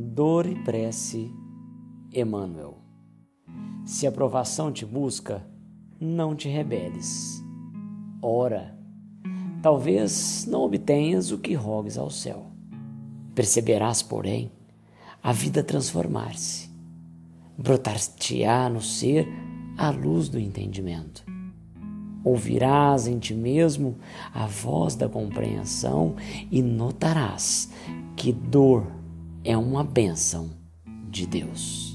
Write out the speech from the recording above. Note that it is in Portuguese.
Dor e prece, Emmanuel. Se a aprovação te busca, não te rebeles. Ora, talvez não obtenhas o que rogues ao céu. Perceberás, porém, a vida transformar-se. Brotar-te-á no ser a luz do entendimento. Ouvirás em ti mesmo a voz da compreensão e notarás que dor é uma bênção de Deus.